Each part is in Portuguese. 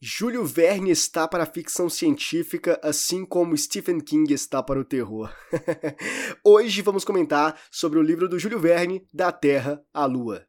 Júlio Verne está para a ficção científica, assim como Stephen King está para o terror. Hoje vamos comentar sobre o livro do Júlio Verne, Da Terra à Lua.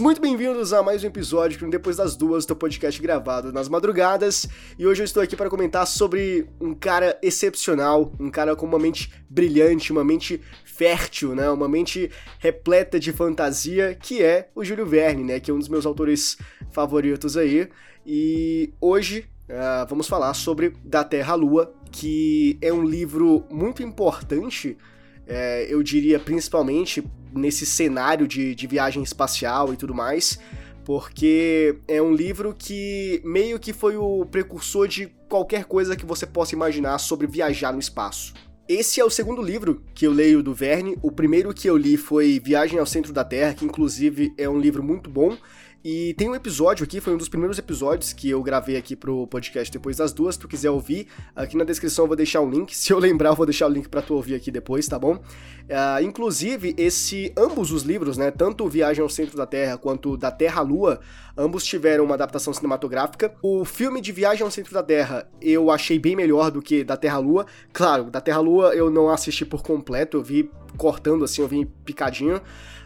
Muito bem-vindos a mais um episódio do Depois das Duas, do podcast gravado nas madrugadas. E hoje eu estou aqui para comentar sobre um cara excepcional, um cara com uma mente brilhante, uma mente fértil, né? Uma mente repleta de fantasia, que é o Júlio Verne, né? Que é um dos meus autores favoritos aí. E hoje uh, vamos falar sobre Da Terra à Lua, que é um livro muito importante é, eu diria principalmente nesse cenário de, de viagem espacial e tudo mais, porque é um livro que meio que foi o precursor de qualquer coisa que você possa imaginar sobre viajar no espaço. Esse é o segundo livro que eu leio do Verne. O primeiro que eu li foi Viagem ao Centro da Terra, que inclusive é um livro muito bom. E tem um episódio aqui, foi um dos primeiros episódios que eu gravei aqui pro podcast depois das duas. Se tu quiser ouvir, aqui na descrição eu vou deixar um link. Se eu lembrar, eu vou deixar o link para tu ouvir aqui depois, tá bom? Uh, inclusive, esse ambos os livros, né, tanto Viagem ao Centro da Terra quanto Da Terra à Lua, ambos tiveram uma adaptação cinematográfica. O filme de Viagem ao Centro da Terra eu achei bem melhor do que Da Terra à Lua. Claro, Da Terra à Lua eu não assisti por completo, eu vi cortando assim, eu vi picadinho.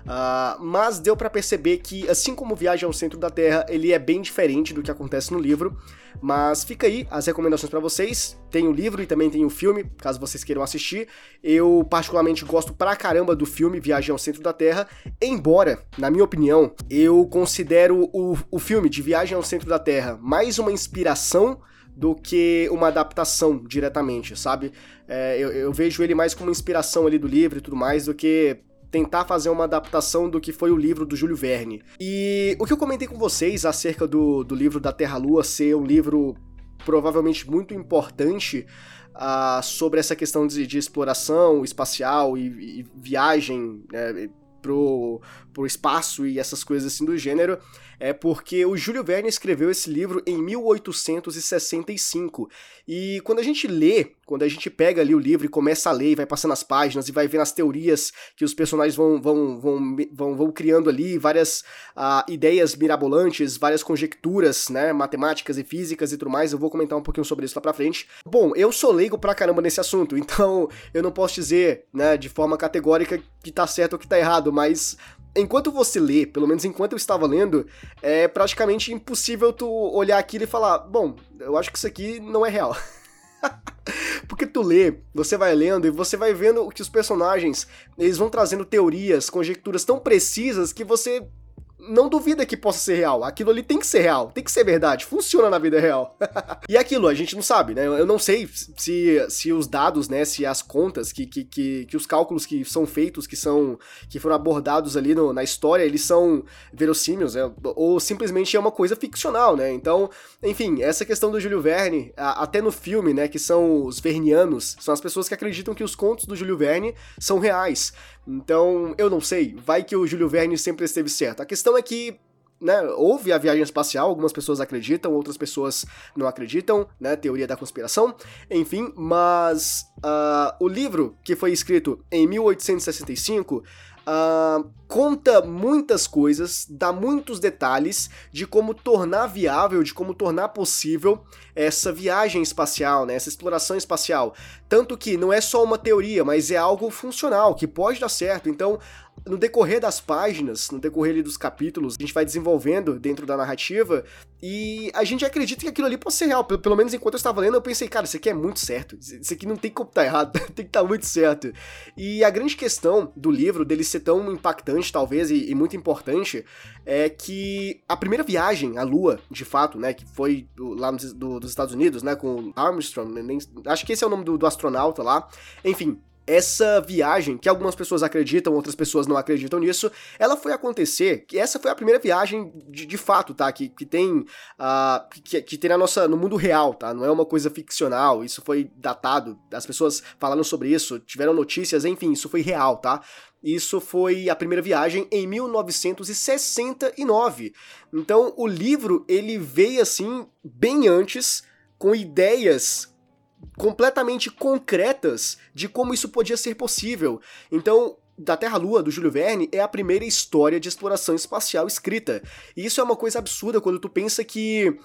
Uh, mas deu para perceber que, assim como Viagem ao Centro da Terra, ele é bem diferente do que acontece no livro. Mas fica aí as recomendações para vocês. Tem o livro e também tem o filme, caso vocês queiram assistir. Eu particularmente gosto pra caramba do filme Viagem ao Centro da Terra, embora, na minha opinião, eu considero o, o filme de Viagem ao Centro da Terra mais uma inspiração do que uma adaptação diretamente, sabe? É, eu, eu, vejo ele mais como inspiração ali do livro e tudo mais do que tentar fazer uma adaptação do que foi o livro do Júlio Verne. E o que eu comentei com vocês acerca do, do livro da Terra-Lua ser um livro provavelmente muito importante uh, sobre essa questão de, de exploração espacial e, e viagem né, pro, pro espaço e essas coisas assim do gênero, é porque o Júlio Verne escreveu esse livro em 1865. E quando a gente lê, quando a gente pega ali o livro e começa a ler e vai passando as páginas e vai vendo as teorias que os personagens vão, vão, vão, vão, vão criando ali, várias uh, ideias mirabolantes, várias conjecturas, né, matemáticas e físicas e tudo mais, eu vou comentar um pouquinho sobre isso lá pra frente. Bom, eu sou leigo pra caramba nesse assunto, então eu não posso dizer, né, de forma categórica que tá certo ou que tá errado, mas enquanto você lê, pelo menos enquanto eu estava lendo, é praticamente impossível tu olhar aquilo e falar, bom, eu acho que isso aqui não é real. Porque tu lê, você vai lendo e você vai vendo que os personagens, eles vão trazendo teorias, conjecturas tão precisas que você não duvida que possa ser real. Aquilo ali tem que ser real, tem que ser verdade, funciona na vida real. e aquilo, a gente não sabe, né? Eu não sei se, se os dados, né, se as contas, que, que, que, que os cálculos que são feitos, que são que foram abordados ali no, na história, eles são verossímeis, né? Ou simplesmente é uma coisa ficcional, né? Então, enfim, essa questão do Júlio Verne, até no filme, né, que são os vernianos, são as pessoas que acreditam que os contos do Júlio Verne são reais. Então, eu não sei, vai que o Júlio Verne sempre esteve certo. A questão é que né, houve a viagem espacial, algumas pessoas acreditam, outras pessoas não acreditam, né, teoria da conspiração, enfim, mas uh, o livro que foi escrito em 1865 uh, conta muitas coisas, dá muitos detalhes de como tornar viável, de como tornar possível essa viagem espacial, né, essa exploração espacial. Tanto que não é só uma teoria, mas é algo funcional, que pode dar certo. Então, no decorrer das páginas, no decorrer dos capítulos, a gente vai desenvolvendo dentro da narrativa e a gente acredita que aquilo ali pode ser real. Pelo, pelo menos enquanto eu estava lendo, eu pensei, cara, isso aqui é muito certo. Isso aqui não tem como estar tá errado, tem que estar tá muito certo. E a grande questão do livro, dele ser tão impactante, talvez, e, e muito importante, é que a primeira viagem à Lua, de fato, né, que foi do, lá do, dos Estados Unidos, né, com Armstrong, nem, acho que esse é o nome do, do astronauta lá, enfim, essa viagem, que algumas pessoas acreditam, outras pessoas não acreditam nisso, ela foi acontecer, que essa foi a primeira viagem de, de fato, tá? Que, que tem uh, que, que tem na nossa, no mundo real, tá? Não é uma coisa ficcional, isso foi datado, as pessoas falaram sobre isso, tiveram notícias, enfim, isso foi real, tá? Isso foi a primeira viagem em 1969. Então, o livro, ele veio assim, bem antes, com ideias completamente concretas de como isso podia ser possível. Então, da Terra-Lua, do Júlio Verne, é a primeira história de exploração espacial escrita. E isso é uma coisa absurda quando tu pensa que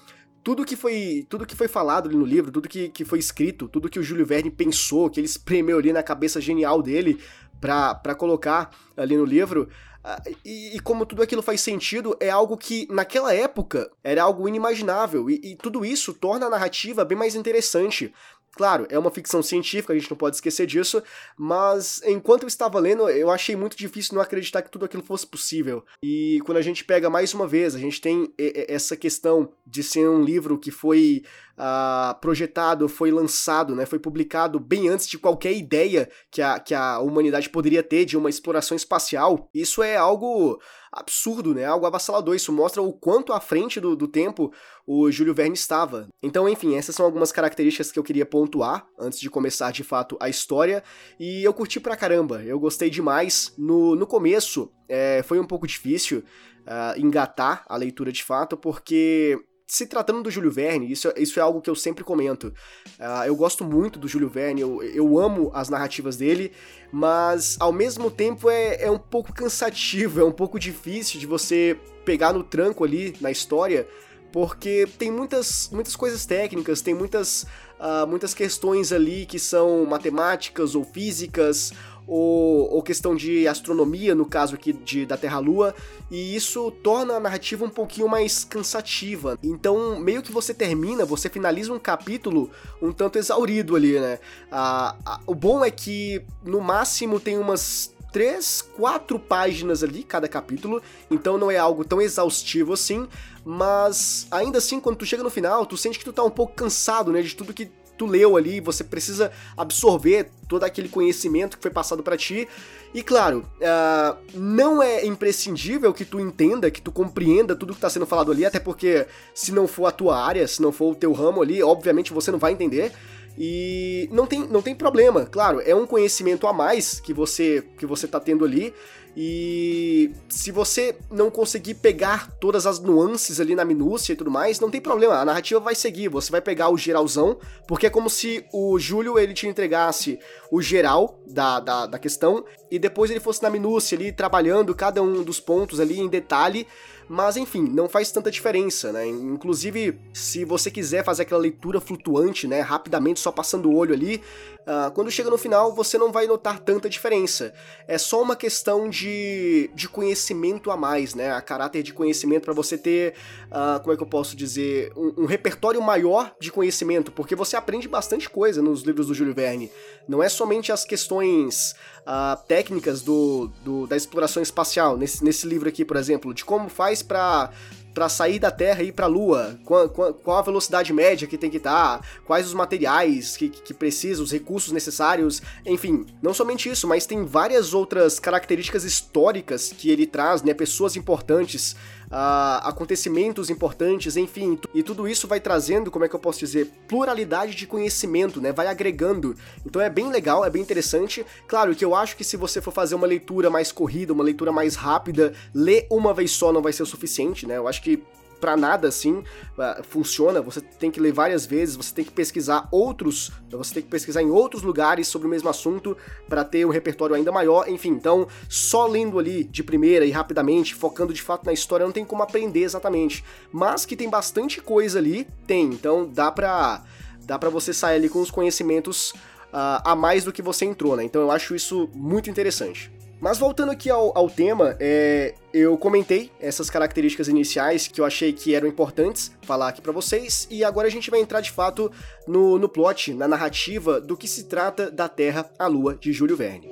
tudo que foi tudo que foi falado ali no livro, tudo que, que foi escrito, tudo que o Júlio Verne pensou, que ele espremeu ali na cabeça genial dele para colocar ali no livro, uh, e, e, como tudo aquilo faz sentido, é algo que naquela época era algo inimaginável, e, e tudo isso torna a narrativa bem mais interessante. Claro, é uma ficção científica, a gente não pode esquecer disso, mas enquanto eu estava lendo, eu achei muito difícil não acreditar que tudo aquilo fosse possível. E quando a gente pega mais uma vez, a gente tem essa questão de ser um livro que foi uh, projetado, foi lançado, né, foi publicado bem antes de qualquer ideia que a, que a humanidade poderia ter de uma exploração espacial, isso é algo absurdo, né? Algo avassalador. Isso mostra o quanto à frente do, do tempo o Júlio Verne estava. Então, enfim, essas são algumas características que eu queria pontuar antes de começar de fato a história. E eu curti pra caramba, eu gostei demais. No, no começo é, foi um pouco difícil uh, engatar a leitura de fato, porque se tratando do Júlio Verne, isso, isso é algo que eu sempre comento. Uh, eu gosto muito do Júlio Verne, eu, eu amo as narrativas dele, mas ao mesmo tempo é, é um pouco cansativo, é um pouco difícil de você pegar no tranco ali na história, porque tem muitas, muitas coisas técnicas, tem muitas, uh, muitas questões ali que são matemáticas ou físicas ou, ou questão de astronomia, no caso aqui de, da Terra-Lua, e isso torna a narrativa um pouquinho mais cansativa. Então, meio que você termina, você finaliza um capítulo um tanto exaurido ali, né? Ah, ah, o bom é que, no máximo, tem umas três, quatro páginas ali cada capítulo, então não é algo tão exaustivo assim, mas ainda assim, quando tu chega no final, tu sente que tu tá um pouco cansado, né, de tudo que tu leu ali, você precisa absorver todo aquele conhecimento que foi passado para ti. E claro, uh, não é imprescindível que tu entenda, que tu compreenda tudo que está sendo falado ali, até porque se não for a tua área, se não for o teu ramo ali, obviamente você não vai entender. E não tem, não tem problema, claro, é um conhecimento a mais que você que você tá tendo ali. E se você não conseguir pegar todas as nuances ali na minúcia e tudo mais, não tem problema, a narrativa vai seguir, você vai pegar o geralzão, porque é como se o Júlio ele te entregasse o geral da, da, da questão e depois ele fosse na minúcia ali trabalhando cada um dos pontos ali em detalhe mas enfim, não faz tanta diferença, né? Inclusive, se você quiser fazer aquela leitura flutuante, né, rapidamente, só passando o olho ali, uh, quando chega no final você não vai notar tanta diferença. É só uma questão de, de conhecimento a mais, né? A caráter de conhecimento para você ter, uh, como é que eu posso dizer, um, um, repertório maior de conhecimento, porque você aprende bastante coisa nos livros do Júlio Verne. Não é somente as questões uh, técnicas do, do, da exploração espacial, nesse, nesse livro aqui, por exemplo, de como faz para para sair da Terra e ir para a Lua? Qual, qual, qual, a velocidade média que tem que estar? Tá? Quais os materiais que, que precisa, os recursos necessários? Enfim, não somente isso, mas tem várias outras características históricas que ele traz, né? Pessoas importantes, acontecimentos importantes, enfim, e tudo isso vai trazendo, como é que eu posso dizer, pluralidade de conhecimento, né? Vai agregando. Então é bem legal, é bem interessante. Claro que eu acho que se você for fazer uma leitura mais corrida, uma leitura mais rápida, ler uma vez só não vai ser o suficiente, né? Eu acho que para nada assim uh, funciona. Você tem que ler várias vezes, você tem que pesquisar outros, você tem que pesquisar em outros lugares sobre o mesmo assunto para ter um repertório ainda maior. Enfim, então só lendo ali de primeira e rapidamente, focando de fato na história, não tem como aprender exatamente. Mas que tem bastante coisa ali, tem. Então dá pra dá para você sair ali com os conhecimentos uh, a mais do que você entrou, né? Então eu acho isso muito interessante. Mas voltando aqui ao, ao tema, é, eu comentei essas características iniciais que eu achei que eram importantes falar aqui para vocês, e agora a gente vai entrar de fato no, no plot, na narrativa do que se trata da Terra à Lua de Júlio Verne.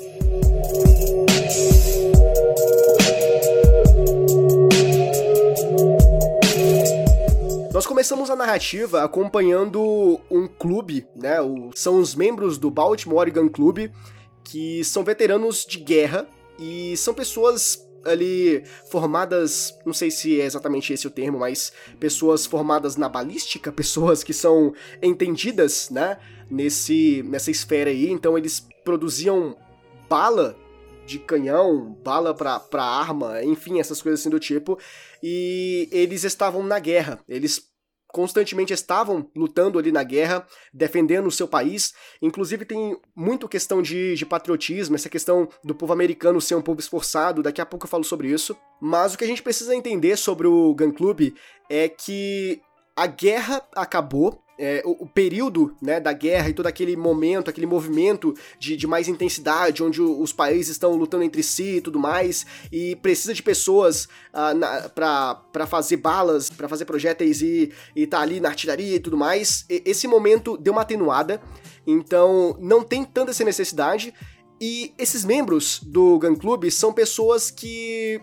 Nós começamos a narrativa acompanhando um clube, né? O, são os membros do Baltimore Gun Club que são veteranos de guerra e são pessoas ali formadas, não sei se é exatamente esse o termo, mas pessoas formadas na balística, pessoas que são entendidas, né, nesse nessa esfera aí, então eles produziam bala de canhão, bala pra arma, enfim, essas coisas assim do tipo. E eles estavam na guerra. Eles constantemente estavam lutando ali na guerra, defendendo o seu país. Inclusive tem muito questão de, de patriotismo, essa questão do povo americano ser um povo esforçado, daqui a pouco eu falo sobre isso. Mas o que a gente precisa entender sobre o Gun Club é que a guerra acabou, é, o, o, período né, da guerra e todo aquele momento, aquele movimento de, de mais intensidade, onde os países estão lutando entre si e tudo mais, e precisa de pessoas uh, para fazer balas, para fazer projéteis e, e tá ali na artilharia e tudo mais, e, esse momento deu uma atenuada, então não tem tanta essa necessidade, e esses membros do Gun Club são pessoas que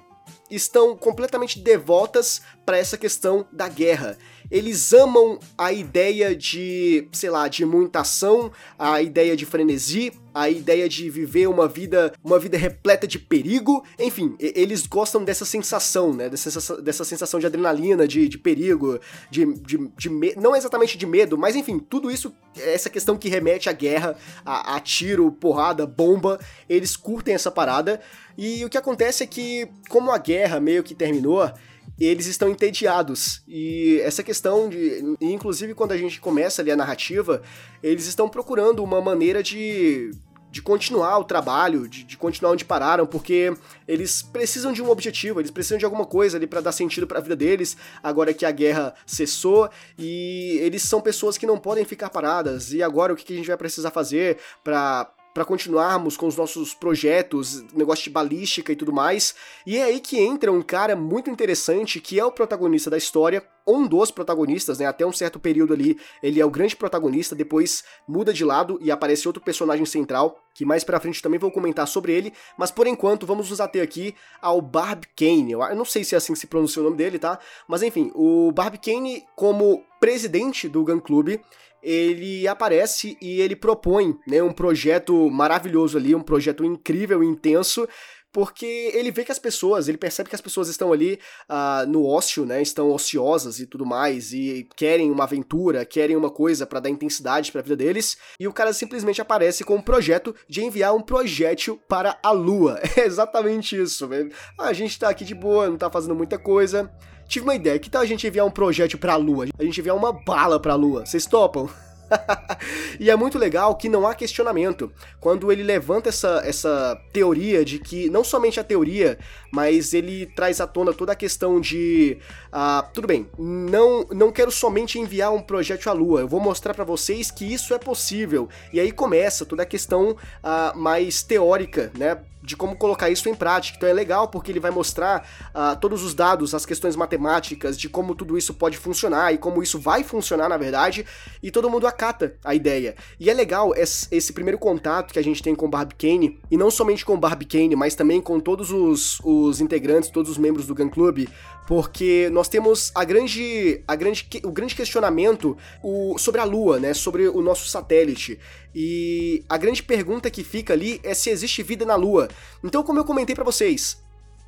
estão completamente devotas para essa questão da guerra. Eles amam a ideia de, sei lá, de muita ação, a ideia de frenesi, a ideia de viver uma vida, uma vida repleta de perigo. Enfim, eles gostam dessa sensação, né? Dessa, dessa sensação de adrenalina, de, de perigo, de, de, de me... não exatamente de medo, mas enfim, tudo isso, essa questão que remete à guerra, a, a tiro, porrada, bomba, eles curtem essa parada. E o que acontece é que, como a guerra meio que terminou, eles estão entediados. E essa questão de. Inclusive, quando a gente começa ali a narrativa, eles estão procurando uma maneira de. De continuar o trabalho, de, de continuar onde pararam, porque eles precisam de um objetivo, eles precisam de alguma coisa ali para dar sentido para a vida deles, agora que a guerra cessou, e eles são pessoas que não podem ficar paradas. E agora o que a gente vai precisar fazer para para continuarmos com os nossos projetos, negócio de balística e tudo mais. E é aí que entra um cara muito interessante que é o protagonista da história, um dos protagonistas, né? Até um certo período ali, ele é o grande protagonista, depois muda de lado e aparece outro personagem central, que mais pra frente também vou comentar sobre ele, mas por enquanto vamos nos ater aqui ao Barb Kane. Eu não sei se é assim que se pronuncia o nome dele, tá? Mas enfim, o Barb Kane, como presidente do Gun Club, ele aparece e ele propõe né, um projeto maravilhoso ali, um projeto incrível intenso, porque ele vê que as pessoas, ele percebe que as pessoas estão ali uh, no ócio, né, estão ociosas e tudo mais, e querem uma aventura, querem uma coisa para dar intensidade para a vida deles, e o cara simplesmente aparece com um projeto de enviar um projétil para a Lua. É exatamente isso, velho. Ah, a gente tá aqui de boa, não tá fazendo muita coisa, Tive uma ideia, que tal a gente enviar um projétil pra Lua? A gente enviar uma bala pra Lua, vocês topam? e é muito legal que não há questionamento quando ele levanta essa, essa teoria de que, não somente a teoria, mas ele traz à tona toda a questão de. Uh, tudo bem, não, não quero somente enviar um projeto à Lua, eu vou mostrar para vocês que isso é possível. E aí começa toda a questão uh, mais teórica, né? De como colocar isso em prática. Então é legal porque ele vai mostrar uh, todos os dados, as questões matemáticas, de como tudo isso pode funcionar e como isso vai funcionar na verdade, e todo mundo acata a ideia. E é legal esse, esse primeiro contato que a gente tem com o Barbie Kane, e não somente com o Barbie Kane, mas também com todos os, os integrantes, todos os membros do Gun Club, porque nós temos a grande, a grande, o grande questionamento o, sobre a Lua, né, sobre o nosso satélite. E a grande pergunta que fica ali é se existe vida na Lua. Então, como eu comentei para vocês,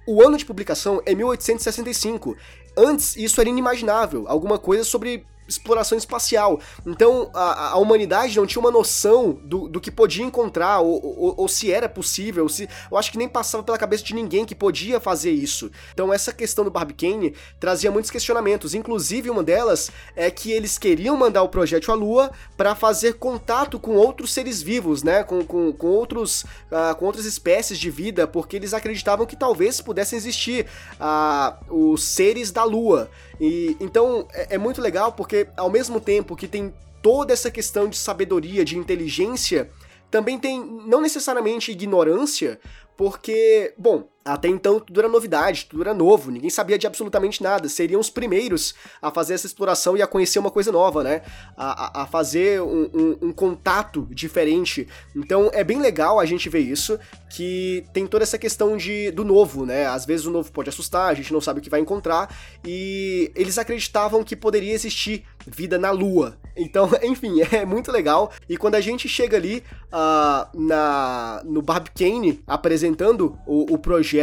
o ano de publicação é 1865. Antes, isso era inimaginável. Alguma coisa sobre exploração espacial. Então a, a, humanidade não tinha uma noção do, do que podia encontrar, ou, ou, ou, se era possível, se, eu acho que nem passava pela cabeça de ninguém que podia fazer isso. Então essa questão do Barbicane trazia muitos questionamentos, inclusive uma delas é que eles queriam mandar o projétil à Lua para fazer contato com outros seres vivos, né, com, com, com outros, uh, com outras espécies de vida, porque eles acreditavam que talvez pudessem existir uh, os seres da Lua. E então é, é muito legal porque ao mesmo tempo que tem toda essa questão de sabedoria, de inteligência, também tem não necessariamente ignorância, porque, bom, até então tudo era novidade, tudo era novo, ninguém sabia de absolutamente nada. Seriam os primeiros a fazer essa exploração e a conhecer uma coisa nova, né? A, a, a fazer um, um, um, contato diferente. Então é bem legal a gente ver isso, que tem toda essa questão de, do novo, né? Às vezes o novo pode assustar, a gente não sabe o que vai encontrar, e eles acreditavam que poderia existir vida na Lua. Então, enfim, é muito legal. E quando a gente chega ali uh, na, no Barbicane apresentando o, o projeto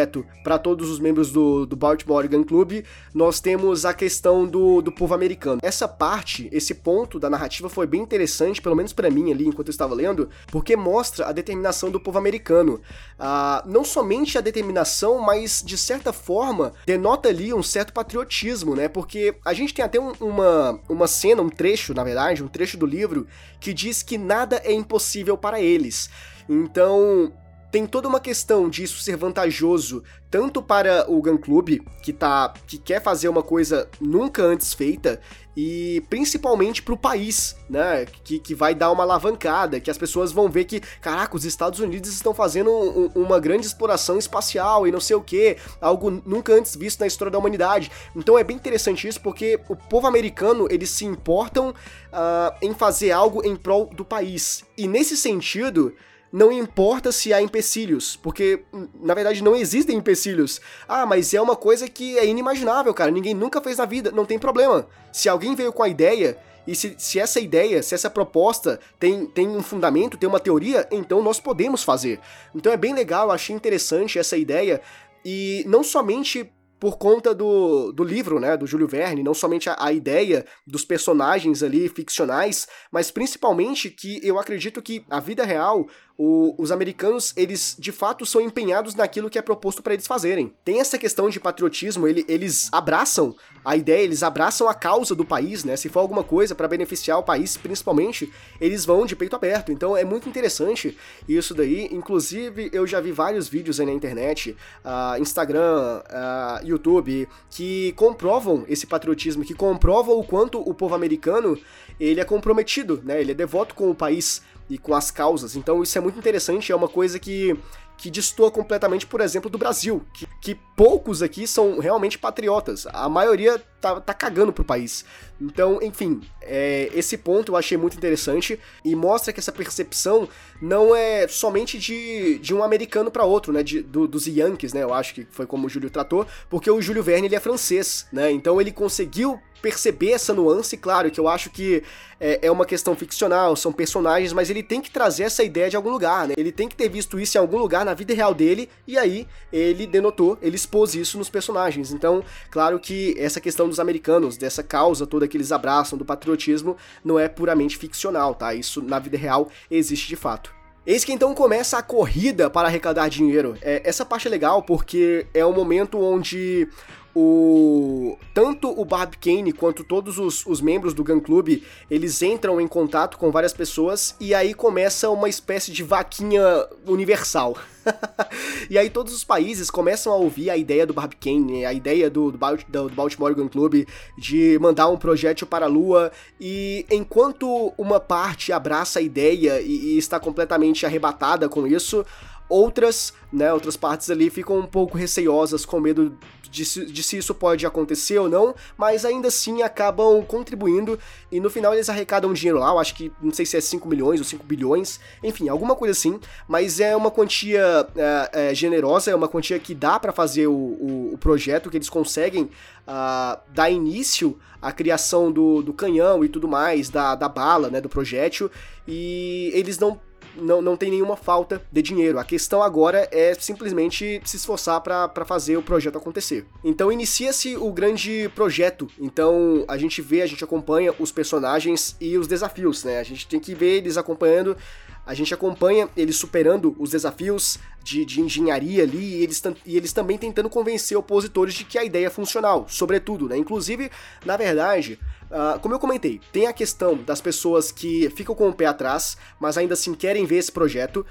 para todos os membros do, do Baltimore Gun Club, nós temos a questão do, do povo americano. Essa parte, esse ponto da narrativa foi bem interessante, pelo menos para mim ali, enquanto eu estava lendo, porque mostra a determinação do povo americano. Uh, não somente a determinação, mas de certa forma denota ali um certo patriotismo, né? Porque a gente tem até um, uma, uma cena, um trecho, na verdade, um trecho do livro que diz que nada é impossível para eles. Então, tem toda uma questão disso ser vantajoso tanto para o Gun Club, que tá que quer fazer uma coisa nunca antes feita, e principalmente para o país, né, que, que vai dar uma alavancada, que as pessoas vão ver que, caraca, os Estados Unidos estão fazendo um, uma grande exploração espacial e não sei o que, algo nunca antes visto na história da humanidade. Então é bem interessante isso, porque o povo americano, eles se importam uh, em fazer algo em prol do país. E nesse sentido, não importa se há empecilhos, porque na verdade não existem empecilhos. Ah, mas é uma coisa que é inimaginável, cara, ninguém nunca fez na vida, não tem problema. Se alguém veio com a ideia e se, se, essa ideia, se essa proposta tem, tem um fundamento, tem uma teoria, então nós podemos fazer. Então é bem legal, achei interessante essa ideia. E não somente por conta do, do livro, né, do Júlio Verne, não somente a, a ideia dos personagens ali ficcionais, mas principalmente que eu acredito que a vida real, o, os americanos, eles de fato são empenhados naquilo que é proposto para eles fazerem. Tem essa questão de patriotismo, ele, eles abraçam a ideia, eles abraçam a causa do país, né? Se for alguma coisa para beneficiar o país, principalmente, eles vão de peito aberto. Então é muito interessante isso daí. Inclusive, eu já vi vários vídeos aí na internet, uh, Instagram, uh, YouTube, que comprovam esse patriotismo, que comprovam o quanto o povo americano ele é comprometido, né? Ele é devoto com o país e com as causas. Então isso é muito interessante, é uma coisa que que destoa completamente, por exemplo, do Brasil, que, que poucos aqui são realmente patriotas. A maioria tá, tá cagando pro país. Então, enfim, é, esse ponto eu achei muito interessante e mostra que essa percepção não é somente de, de um americano para outro, né? De, do, dos Yankees, né? Eu acho que foi como o Júlio tratou, porque o Júlio Verne ele é francês, né? Então ele conseguiu perceber essa nuance, claro, que eu acho que é, é, uma questão ficcional, são personagens, mas ele tem que trazer essa ideia de algum lugar, né? Ele tem que ter visto isso em algum lugar na vida real dele, e aí ele denotou, ele expôs isso nos personagens. Então, claro que essa questão dos americanos, dessa causa toda que eles abraçam, do patriotismo, não é puramente ficcional, tá? Isso na vida real existe de fato. Eis que então começa a corrida para arrecadar dinheiro. É, essa parte é legal porque é o momento onde o tanto o Barb Kane quanto todos os, os, membros do Gun Club, eles entram em contato com várias pessoas e aí começa uma espécie de vaquinha universal. e aí todos os países começam a ouvir a ideia do Barb Kane, a ideia do, do, do Baltimore Gun Club de mandar um projétil para a Lua e enquanto uma parte abraça a ideia e, e está completamente arrebatada com isso, outras, né, outras partes ali ficam um pouco receiosas com medo de se, de se isso pode acontecer ou não, mas ainda assim acabam contribuindo e no final eles arrecadam dinheiro lá, eu acho que não sei se é 5 milhões ou 5 bilhões, enfim, alguma coisa assim, mas é uma quantia é, é, generosa, é uma quantia que dá para fazer o, o, o, projeto, que eles conseguem uh, dar início à criação do, do canhão e tudo mais, da, da bala, né, do projétil, e eles não não, não tem nenhuma falta de dinheiro. A questão agora é simplesmente se esforçar para fazer o projeto acontecer. Então inicia-se o grande projeto. Então a gente vê, a gente acompanha os personagens e os desafios, né? A gente tem que ver eles acompanhando a gente acompanha eles superando os desafios de, de engenharia ali e eles, e eles também tentando convencer opositores de que a ideia é funcional, sobretudo, né? Inclusive, na verdade, uh, como eu comentei, tem a questão das pessoas que ficam com o pé atrás, mas ainda assim querem ver esse projeto.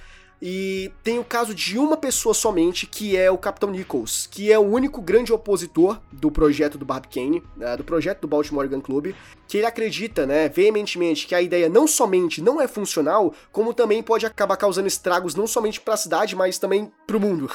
E tem o caso de uma pessoa somente, que é o Capitão Nichols, que é o único grande opositor do projeto do Barb Kane, né, do projeto do Baltimore Gun Club, que ele acredita, né, veementemente que a ideia não somente não é funcional, como também pode acabar causando estragos não somente para a cidade, mas também para o mundo.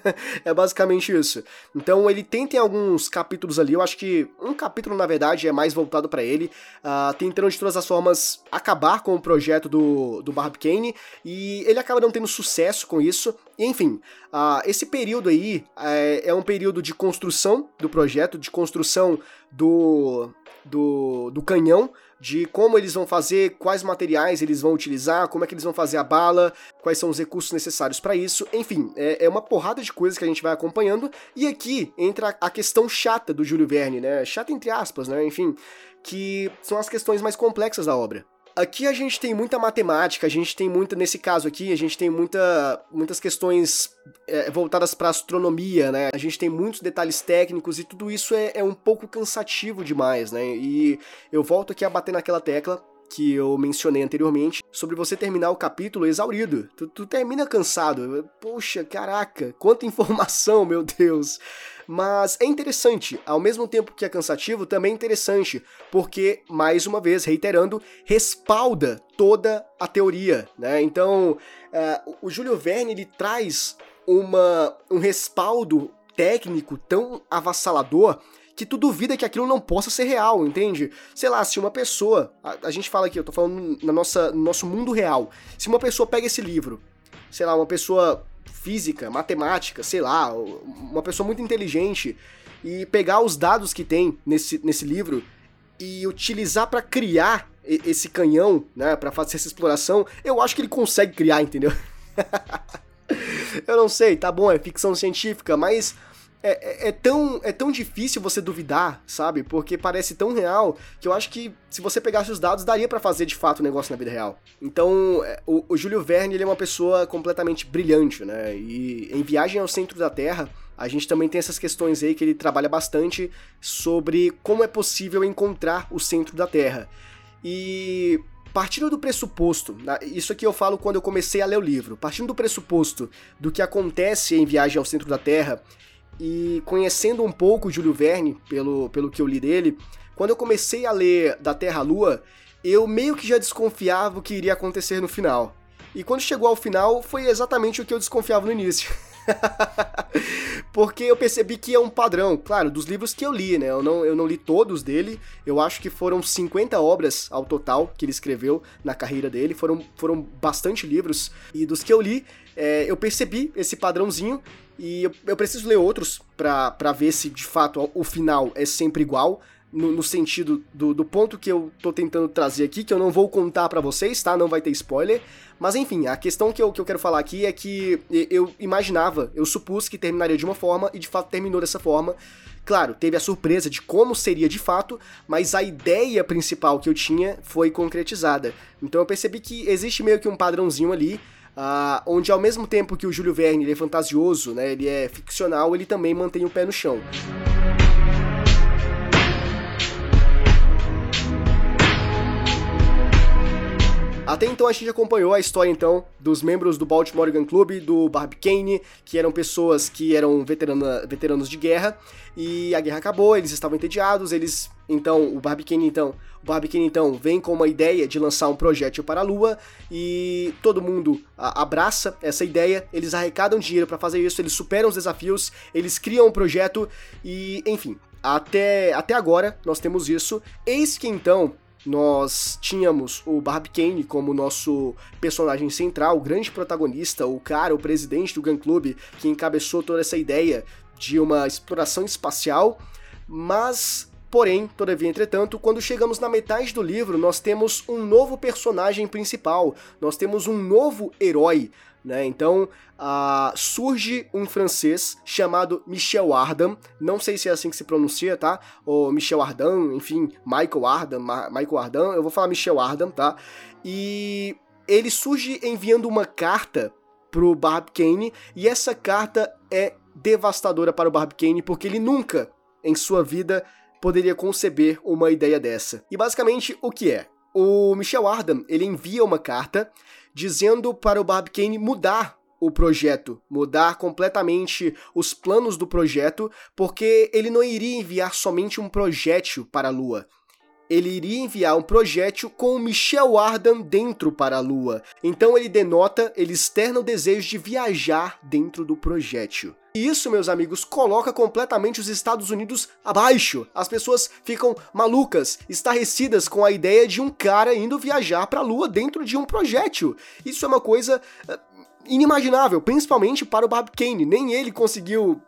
é basicamente isso. Então ele tenta em alguns capítulos ali, eu acho que um capítulo na verdade é mais voltado para ele, uh, tentando de todas as formas acabar com o projeto do, do Barb Kane, e ele acaba não tendo sucesso com isso. E, enfim, uh, esse período aí é, é um período de construção do projeto, de construção do, do, do canhão, de como eles vão fazer, quais materiais eles vão utilizar, como é que eles vão fazer a bala, quais são os recursos necessários para isso. Enfim, é, é, uma porrada de coisas que a gente vai acompanhando. E aqui entra a questão chata do Júlio Verne, né? Chata entre aspas, né? Enfim, que são as questões mais complexas da obra. Aqui a gente tem muita matemática, a gente tem muita, nesse caso aqui, a gente tem muita, muitas questões é, voltadas para astronomia, né? A gente tem muitos detalhes técnicos e tudo isso é, é um pouco cansativo demais, né? E eu volto aqui a bater naquela tecla que eu mencionei anteriormente, sobre você terminar o capítulo exaurido. Tu, tu termina cansado. Poxa, caraca, quanta informação, meu Deus. Mas é interessante, ao mesmo tempo que é cansativo, também é interessante, porque, mais uma vez, reiterando, respalda toda a teoria, né? Então, uh, o Júlio Verne, ele traz uma, um respaldo técnico tão avassalador que tu duvida que aquilo não possa ser real, entende? Sei lá, se uma pessoa, a, a gente fala aqui, eu tô falando na nossa, no nosso mundo real, se uma pessoa pega esse livro, sei lá, uma pessoa física, matemática, sei lá, uma pessoa muito inteligente e pegar os dados que tem nesse, nesse livro e utilizar para criar esse canhão, né, para fazer essa exploração, eu acho que ele consegue criar, entendeu? eu não sei, tá bom, é ficção científica, mas é, é, é, tão, é tão difícil você duvidar, sabe? Porque parece tão real que eu acho que se você pegasse os dados, daria para fazer de fato o um negócio na vida real. Então, é, o, o Júlio Verne ele é uma pessoa completamente brilhante, né? E em Viagem ao Centro da Terra, a gente também tem essas questões aí que ele trabalha bastante sobre como é possível encontrar o centro da Terra. E partindo do pressuposto, isso aqui eu falo quando eu comecei a ler o livro, partindo do pressuposto do que acontece em Viagem ao Centro da Terra e conhecendo um pouco Júlio Verne, pelo, pelo que eu li dele, quando eu comecei a ler Da Terra à Lua, eu meio que já desconfiava o que iria acontecer no final. E quando chegou ao final, foi exatamente o que eu desconfiava no início. Porque eu percebi que é um padrão, claro, dos livros que eu li, né? Eu não, eu não li todos dele, eu acho que foram 50 obras ao total que ele escreveu na carreira dele, foram, foram bastante livros, e dos que eu li, é, eu percebi esse padrãozinho e eu, eu preciso ler outros para ver se de fato o final é sempre igual. No, no, sentido do, do ponto que eu tô tentando trazer aqui, que eu não vou contar para vocês, tá? Não vai ter spoiler. Mas enfim, a questão que eu, que eu quero falar aqui é que eu imaginava, eu supus que terminaria de uma forma e de fato terminou dessa forma. Claro, teve a surpresa de como seria de fato, mas a ideia principal que eu tinha foi concretizada. Então eu percebi que existe meio que um padrãozinho ali Uh, onde ao mesmo tempo que o Júlio Verne é fantasioso, né, ele é ficcional, ele também mantém o pé no chão. Até então a gente acompanhou a história então dos membros do Baltimore Gun Club, do Barbicane, que eram pessoas que eram veterana, veteranos de guerra, e a guerra acabou, eles estavam entediados, eles então o Barbicane então, o Barbicane então vem com uma ideia de lançar um projétil para a Lua e todo mundo a, abraça essa ideia, eles arrecadam dinheiro para fazer isso, eles superam os desafios, eles criam um projeto e, enfim, até, até agora nós temos isso. Eis que então nós tínhamos o Barbicane como nosso personagem central, o grande protagonista, o cara, o presidente do Gun Club, que encabeçou toda essa ideia de uma exploração espacial, mas Porém, todavia, entretanto, quando chegamos na metade do livro, nós temos um novo personagem principal, nós temos um novo herói, né? Então, uh, surge um francês chamado Michel Ardan, não sei se é assim que se pronuncia, tá? Ou Michel Ardan, enfim, Michael Ardan, Ma Michael Ardan, eu vou falar Michel Ardan, tá? E ele surge enviando uma carta pro Barbicane, e essa carta é devastadora para o Barbicane, porque ele nunca, em sua vida, poderia conceber uma ideia dessa. E basicamente, o que é? O Michel Ardan, ele envia uma carta dizendo para o Barbicane mudar o projeto, mudar completamente os planos do projeto, porque ele não iria enviar somente um projétil para a Lua. Ele iria enviar um projétil com o Michel Ardan dentro para a Lua. Então ele denota, ele externa o desejo de viajar dentro do projétil. E isso, meus amigos, coloca completamente os Estados Unidos abaixo. As pessoas ficam malucas, estarrecidas com a ideia de um cara indo viajar para a Lua dentro de um projétil. Isso é uma coisa eh, inimaginável, principalmente para o Bob Kane. Nem ele conseguiu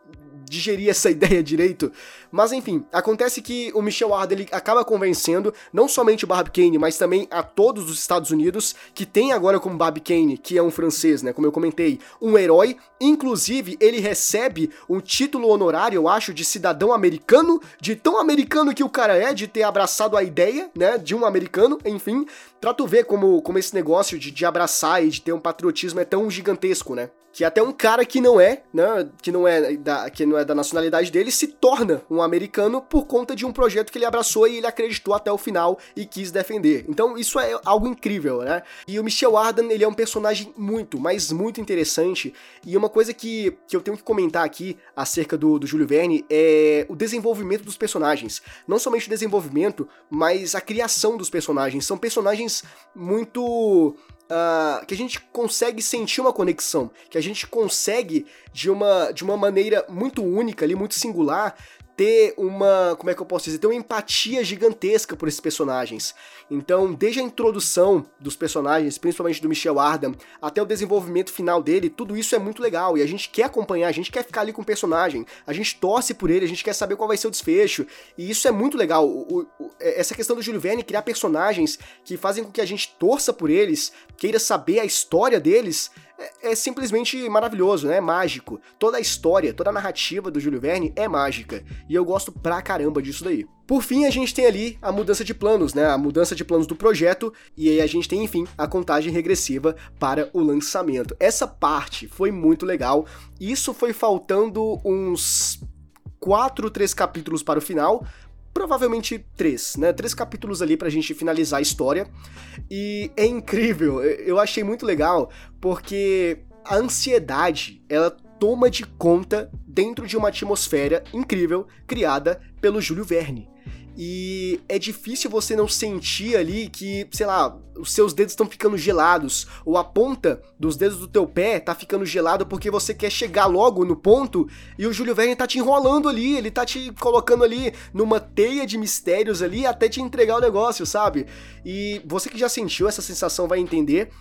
digerir essa ideia direito. Mas enfim, acontece que o Michel Arden ele acaba convencendo não somente o Barb Kane, mas também a todos os Estados Unidos, que tem agora como Barb Kane, que é um francês, né, como eu comentei, um herói. Inclusive, ele recebe um título honorário, eu acho, de cidadão americano, de tão americano que o cara é, de ter abraçado a ideia, né, de um americano, enfim, pra tu ver como, como esse negócio de, de abraçar e de ter um patriotismo é tão gigantesco, né? Que até um cara que não é, né, que não é da, que não é da nacionalidade dele se torna um americano por conta de um projeto que ele abraçou e ele acreditou até o final e quis defender. Então isso é algo incrível, né? E o Michel Ardan, ele é um personagem muito, mas muito interessante e uma coisa que, que eu tenho que comentar aqui acerca do, do Júlio Verne é o desenvolvimento dos personagens. Não somente o desenvolvimento, mas a criação dos personagens. São personagens muito Uh, que a gente consegue sentir uma conexão, que a gente consegue de uma, de uma maneira muito única ali, muito singular, ter uma, como é que eu posso dizer, ter uma empatia gigantesca por esses personagens. Então, desde a introdução dos personagens, principalmente do Michel Ardan, até o desenvolvimento final dele, tudo isso é muito legal e a gente quer acompanhar, a gente quer ficar ali com o personagem, a gente torce por ele, a gente quer saber qual vai ser o desfecho. E isso é muito legal. O, o, é, essa questão do Júlio Verne criar personagens que fazem com que a gente torça por eles, queira saber a história deles, é, é, simplesmente maravilhoso, né? É mágico. Toda a história, toda a narrativa do Júlio Verne é mágica. E eu gosto pra caramba disso daí. Por fim, a gente tem ali a mudança de planos, né? A mudança de planos do projeto, e aí a gente tem, enfim, a contagem regressiva para o lançamento. Essa parte foi muito legal. Isso foi faltando uns quatro, três capítulos para o final, provavelmente três, né? Três capítulos ali pra gente finalizar a história. E é incrível, eu achei muito legal, porque a ansiedade, ela toma de conta dentro de uma atmosfera incrível criada pelo Júlio Verne e é difícil você não sentir ali que, sei lá, os seus dedos estão ficando gelados, ou a ponta dos dedos do teu pé tá ficando gelado porque você quer chegar logo no ponto e o Júlio Verne tá te enrolando ali, ele tá te colocando ali numa teia de mistérios ali até te entregar o negócio, sabe? E você que já sentiu essa sensação vai entender.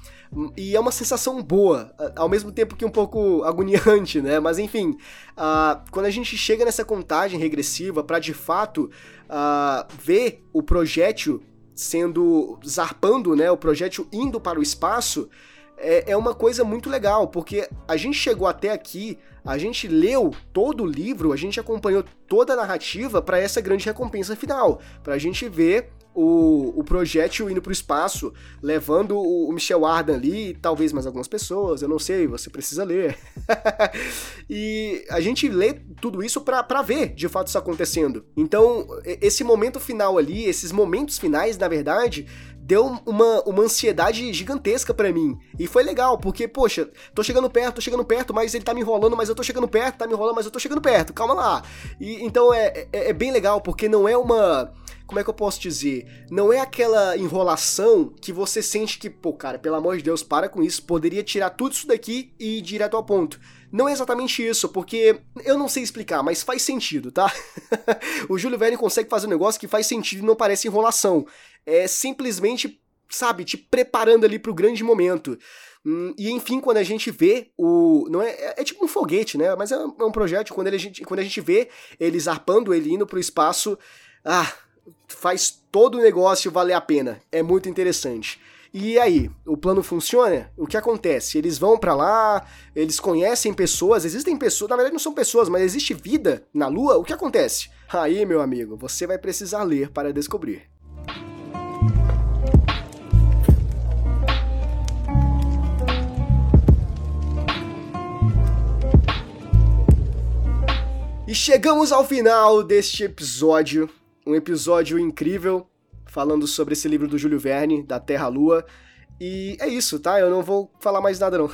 E é uma sensação boa, ao mesmo tempo que um pouco agoniante, né? Mas enfim, uh, quando a gente chega nessa contagem regressiva para de fato uh, ver o projétil sendo zarpando, né? O projétil indo para o espaço, é, é uma coisa muito legal, porque a gente chegou até aqui, a gente leu todo o livro, a gente acompanhou toda a narrativa para essa grande recompensa final, para a gente ver o, o projétil indo pro espaço, levando o, o Michel Ardan ali, e talvez mais algumas pessoas, eu não sei, você precisa ler. e a gente lê tudo isso para ver de fato isso acontecendo. Então, esse momento final ali, esses momentos finais, na verdade, deu uma, uma ansiedade gigantesca para mim. E foi legal, porque, poxa, tô chegando perto, tô chegando perto, mas ele tá me enrolando, mas eu tô chegando perto, tá me enrolando, mas eu tô chegando perto, calma lá. E então é, é, é bem legal, porque não é uma como é que eu posso dizer? Não é aquela enrolação que você sente que, pô, cara, pelo amor de Deus, para com isso, poderia tirar tudo isso daqui e ir direto ao ponto. Não é exatamente isso, porque eu não sei explicar, mas faz sentido, tá? o Júlio Verne consegue fazer um negócio que faz sentido e não parece enrolação. É simplesmente, sabe, te preparando ali pro grande momento. Hum, e enfim, quando a gente vê o. não é, é, é tipo um foguete, né? Mas é, é um projeto, quando, ele, quando a gente vê ele zarpando, ele indo pro espaço. Ah, faz todo o negócio valer a pena. É muito interessante. E aí, o plano funciona? O que acontece? Eles vão para lá, eles conhecem pessoas, existem pessoas, na verdade não são pessoas, mas existe vida na Lua? O que acontece? Aí, meu amigo, você vai precisar ler para descobrir. E chegamos ao final deste episódio um episódio incrível falando sobre esse livro do Júlio Verne, da Terra Lua. E é isso, tá? Eu não vou falar mais nada não.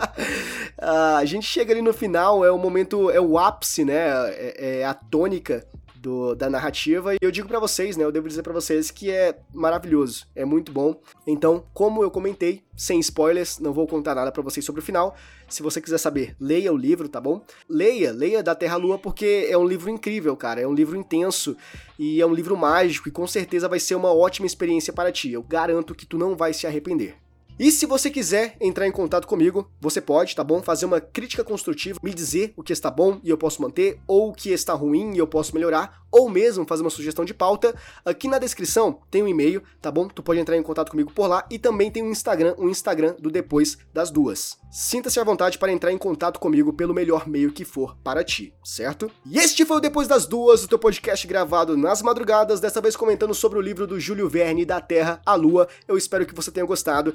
a gente chega ali no final, é o momento, é o ápice, né? É, é a tônica do, da narrativa. E eu digo para vocês, né? Eu devo dizer para vocês que é maravilhoso, é muito bom. Então, como eu comentei, sem spoilers, não vou contar nada para vocês sobre o final. Se você quiser saber, leia o livro, tá bom? Leia, leia da Terra Lua porque é um livro incrível, cara. É um livro intenso e é um livro mágico e com certeza vai ser uma ótima experiência para ti. Eu garanto que tu não vai se arrepender. E se você quiser entrar em contato comigo, você pode, tá bom? Fazer uma crítica construtiva, me dizer o que está bom e eu posso manter, ou o que está ruim e eu posso melhorar, ou mesmo fazer uma sugestão de pauta. Aqui na descrição tem um e-mail, tá bom? Tu pode entrar em contato comigo por lá e também tem um Instagram, um Instagram do Depois das Duas. Sinta-se à vontade para entrar em contato comigo pelo melhor meio que for para ti, certo? E este foi o Depois das Duas, o teu podcast gravado nas madrugadas, dessa vez comentando sobre o livro do Júlio Verne, Da Terra à Lua. Eu espero que você tenha gostado.